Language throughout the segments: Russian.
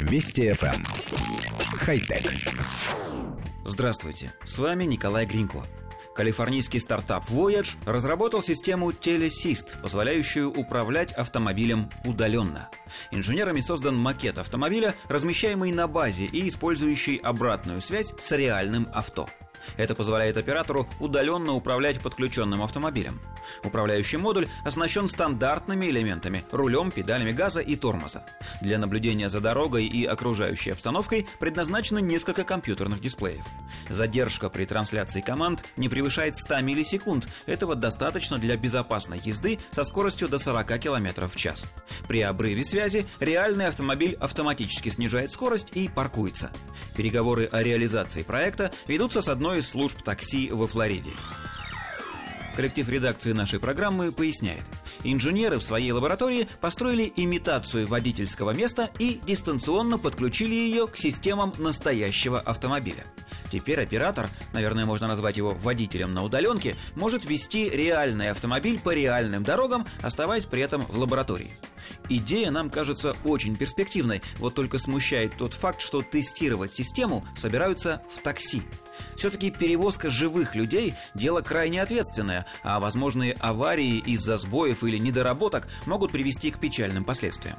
Вести FM. Эм. Хай-тек. Здравствуйте, с вами Николай Гринько. Калифорнийский стартап Voyage разработал систему Telesist, позволяющую управлять автомобилем удаленно. Инженерами создан макет автомобиля, размещаемый на базе и использующий обратную связь с реальным авто – это позволяет оператору удаленно управлять подключенным автомобилем. Управляющий модуль оснащен стандартными элементами – рулем, педалями газа и тормоза. Для наблюдения за дорогой и окружающей обстановкой предназначено несколько компьютерных дисплеев. Задержка при трансляции команд не превышает 100 миллисекунд. Этого достаточно для безопасной езды со скоростью до 40 км в час. При обрыве связи реальный автомобиль автоматически снижает скорость и паркуется. Переговоры о реализации проекта ведутся с одной из служб такси во Флориде. Коллектив редакции нашей программы поясняет. Инженеры в своей лаборатории построили имитацию водительского места и дистанционно подключили ее к системам настоящего автомобиля. Теперь оператор, наверное, можно назвать его водителем на удаленке, может вести реальный автомобиль по реальным дорогам, оставаясь при этом в лаборатории. Идея нам кажется очень перспективной, вот только смущает тот факт, что тестировать систему собираются в такси. Все-таки перевозка живых людей – дело крайне ответственное, а возможные аварии из-за сбоев или недоработок могут привести к печальным последствиям.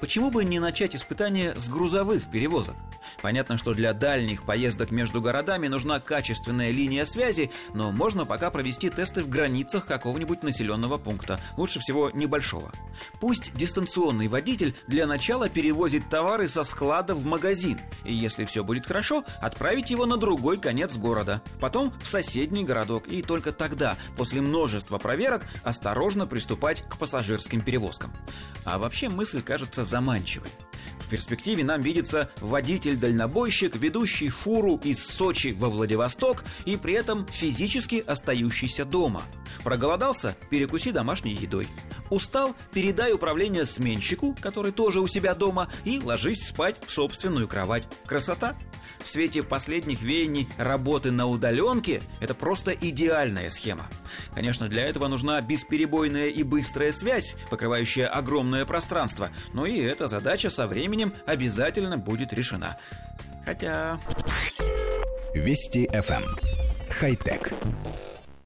Почему бы не начать испытания с грузовых перевозок? Понятно, что для дальних поездок между городами нужна качественная линия связи, но можно пока провести тесты в границах какого-нибудь населенного пункта, лучше всего небольшого. Пусть дистанционный водитель для начала перевозит товары со склада в магазин, и если все будет хорошо, отправить его на другой конец города, потом в соседний городок, и только тогда, после множества проверок, осторожно приступать к пассажирским перевозкам. А вообще мысль кажется заманчивой. В перспективе нам видится водитель-дальнобойщик, ведущий фуру из Сочи во Владивосток и при этом физически остающийся дома. Проголодался – перекуси домашней едой. Устал – передай управление сменщику, который тоже у себя дома, и ложись спать в собственную кровать. Красота? В свете последних веяний работы на удаленке это просто идеальная схема. Конечно, для этого нужна бесперебойная и быстрая связь, покрывающая огромное пространство, но и эта задача со временем обязательно будет решена. Хотя... Вести FM. Эм. Хай-тек.